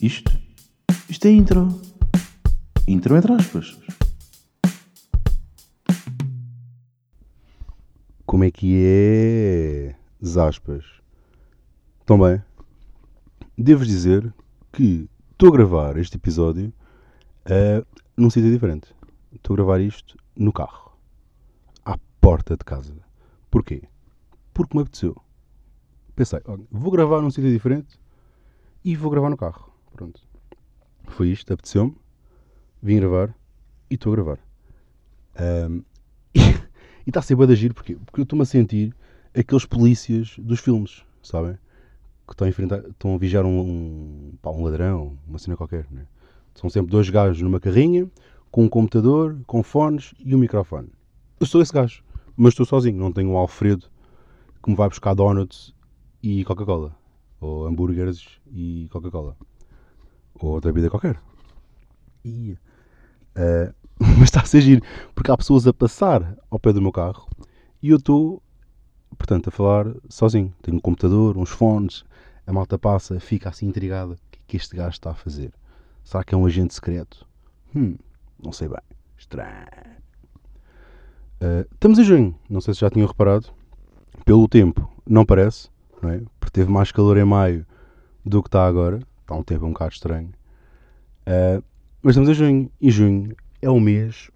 Isto? Isto é intro. Intro entre aspas. Como é que é? Zaspas. Estão bem? Devo dizer que estou a gravar este episódio uh, num sítio diferente. Estou a gravar isto no carro. À porta de casa. Porquê? Porque me apeteceu. Pensei, vou gravar num sítio diferente e vou gravar no carro. Pronto. Foi isto, apeteceu-me. Vim gravar e estou a gravar. Um, e está a ser bué de agir, porquê? Porque eu estou-me a sentir aqueles polícias dos filmes, sabem? Que estão a, enfrentar, estão a vigiar um, um, pá, um ladrão, uma cena qualquer. Né? São sempre dois gajos numa carrinha, com um computador, com fones e um microfone. Eu sou esse gajo, mas estou sozinho, não tenho um Alfredo que me vai buscar donuts e Coca-Cola. Ou hambúrgueres e Coca-Cola. Ou outra bebida qualquer. Uh, mas está a ser giro, porque há pessoas a passar ao pé do meu carro e eu estou, portanto, a falar sozinho. Tenho um computador, uns fones, a malta passa, fica assim intrigada. O que é que este gajo está a fazer? Será que é um agente secreto? Hum, não sei bem. Estranho. Uh, estamos em junho, não sei se já tinham reparado. Pelo tempo, não parece, não é? Porque teve mais calor em maio do que está agora. Está um tempo um bocado estranho. Uh, mas estamos em junho. E junho é o mês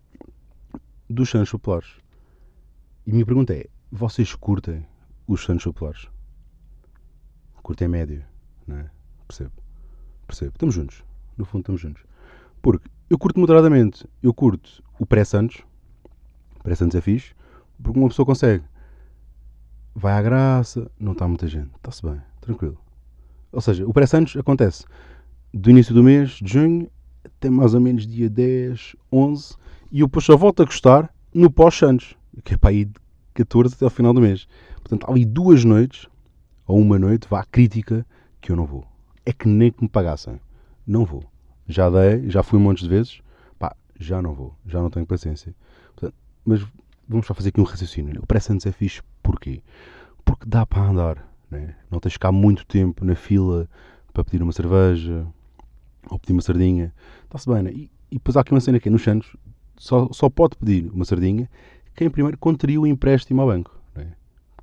dos Santos Populares. E a minha pergunta é: vocês curtem os Santos Populares? Curtem média, não é? Percebo. Percebo. Estamos juntos. No fundo, estamos juntos. Porque eu curto moderadamente. Eu curto o pré-Santos. Pré-Santos é fixe. Porque uma pessoa consegue vai à graça, não está muita gente, está-se bem, tranquilo. Ou seja, o pré-Santos acontece do início do mês, de junho, até mais ou menos dia 10, 11, e depois só volto a gostar no pós-Santos, que é para aí de 14 até ao final do mês. Portanto, há ali duas noites, ou uma noite, vá, crítica, que eu não vou. É que nem que me pagassem. Não vou. Já dei, já fui um monte de vezes, pá, já não vou, já não tenho paciência. Portanto, mas vamos só fazer aqui um raciocínio. O pré-Santos é fixe porquê? Porque dá para andar, né? não tens de ficar muito tempo na fila para pedir uma cerveja ou pedir uma sardinha. Está-se bem, né? E, e depois há aqui uma cena que é, nos Santos só, só pode pedir uma sardinha quem primeiro contraria o empréstimo ao banco. Né?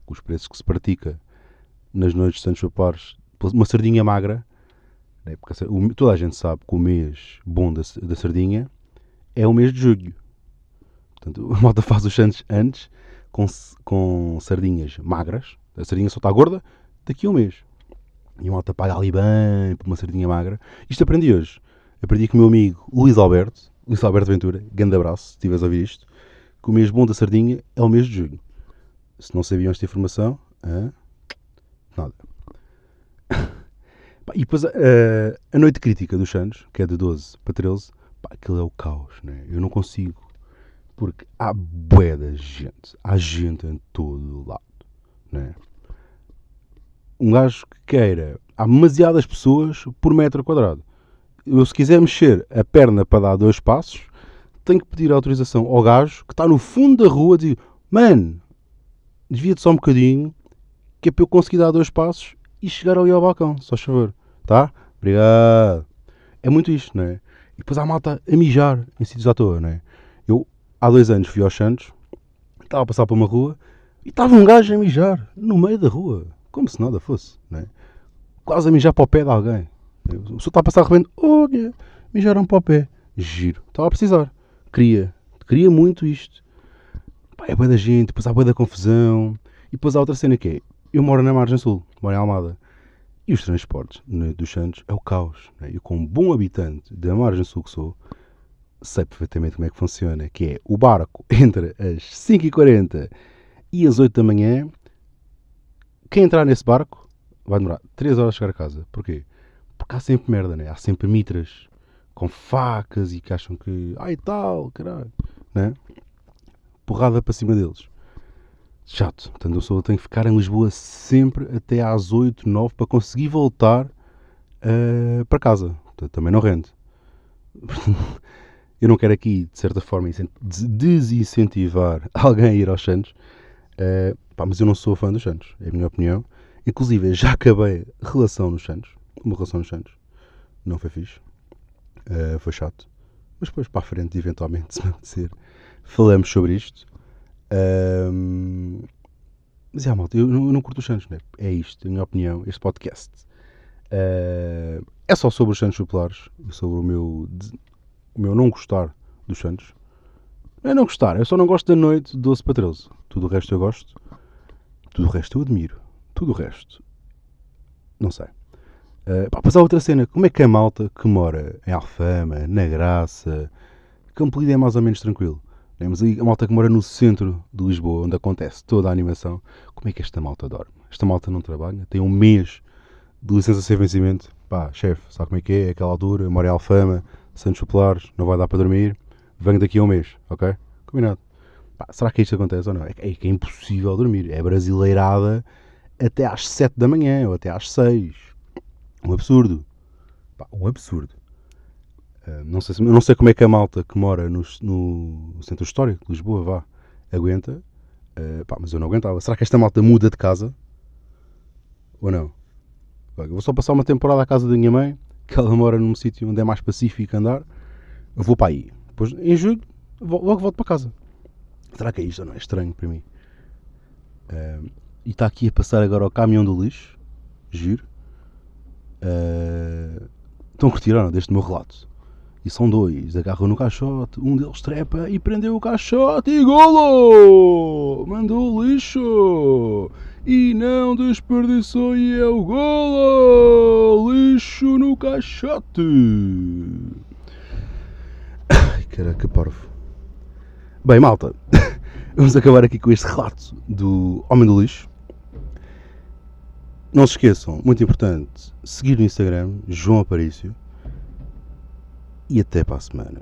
Os preços que se pratica nas noites de Santos Populares, uma sardinha magra, né? porque toda a gente sabe que o mês bom da, da sardinha é o mês de julho. Portanto, a malta faz os Santos antes com, com sardinhas magras. A sardinha só está gorda daqui a um mês. E a malta paga ali bem por uma sardinha magra. Isto aprendi hoje. Aprendi com o meu amigo Luís Alberto, Luís Alberto Ventura, grande abraço, se estiveres a ouvir isto, que o mês bom da sardinha é o mês de julho. Se não sabiam esta informação, ah, nada. e depois a, a, noite crítica dos Santos, que é de 12 para 13, pá, aquilo é o caos, né? Eu não consigo porque há bué da gente. Há gente em todo lado. Né? Um gajo que queira. Há demasiadas pessoas por metro quadrado. Eu, se quiser mexer a perna para dar dois passos, tenho que pedir autorização ao gajo que está no fundo da rua e dizer: Mano, desvia-te só um bocadinho, que é para eu conseguir dar dois passos e chegar ali ao balcão, só chover. Tá? Obrigado. É muito isto, não é? E depois há malta a mijar em sítios à toa, não é? Eu há dois anos fui aos Santos, estava a passar por uma rua e estava um gajo a mijar no meio da rua, como se nada fosse, né? quase a mijar para o pé de alguém. O senhor está a passar repente, olha, mijaram para o pé. Giro, estava a precisar. Queria, queria muito isto. Pá, é boa da gente, depois há boa da confusão. E depois há outra cena que é, eu moro na margem sul, moro em Almada. E os transportes né, dos Santos é o caos. Né? Eu, como bom habitante da margem sul que sou, sei perfeitamente como é que funciona, que é o barco entre as 5h40 e as 8 da manhã, quem entrar nesse barco vai demorar 3 horas a chegar a casa. Porquê? Porque há sempre merda, né? Há sempre mitras com facas e que acham que. Ai tal, caralho. Né? Porrada para cima deles. Chato. Portanto, eu tenho que ficar em Lisboa sempre até às 8, 9 para conseguir voltar uh, para casa. Portanto, também não rende. Eu não quero aqui, de certa forma, desincentivar alguém a ir aos Santos, uh, pá, mas eu não sou fã dos Santos, é a minha opinião. Inclusive, já acabei relação nos Santos, uma relação nos Santos. não foi fixe. Uh, foi chato. Mas depois para a frente, eventualmente, se me apetecer, falamos sobre isto. Um, mas é, malta, eu não, eu não curto os Santos, né? é isto, a minha opinião, este podcast. Uh, é só sobre os Santos Populares, sobre o meu, o meu não gostar dos Santos. É não gostar, eu só não gosto da noite 12 para 13. Tudo o resto eu gosto, tudo o resto eu admiro, tudo o resto, não sei. Uh, pá, passar outra cena, como é que a malta que mora em Alfama, na Graça, Campo é mais ou menos tranquilo. Temos aí a malta que mora no centro de Lisboa, onde acontece toda a animação. Como é que esta malta dorme? Esta malta não trabalha, tem um mês de licença sem vencimento. Pá, chefe, sabe como é que é? É aquela altura, mora em Alfama, Santos Populares, não vai dar para dormir, venho daqui a um mês, ok? Combinado. Pá, será que isto acontece ou não? É, é que é impossível dormir. É brasileirada até às 7 da manhã ou até às 6. Um absurdo. Pá, um absurdo. Uh, não, sei, não sei como é que a malta que mora no, no centro histórico de Lisboa vá, aguenta. Uh, pá, mas eu não aguentava. Será que esta malta muda de casa? Ou não? Eu vou só passar uma temporada à casa da minha mãe, que ela mora num sítio onde é mais pacífico andar. Eu vou para aí. Depois, em julho, logo volto para casa. Será que é isto ou não? É estranho para mim. Uh, e está aqui a passar agora o caminhão do lixo. Giro. Uh, estão a curtir não deste meu relato? E são dois. Agarram no caixote, um deles trepa e prendeu o caixote e golo! Mandou lixo! E não desperdiçou e é o golo! Lixo no caixote! Caraca, parvo. Bem, malta, vamos acabar aqui com este relato do Homem do Lixo. Não se esqueçam, muito importante, seguir no Instagram, João Aparício. E até para a semana.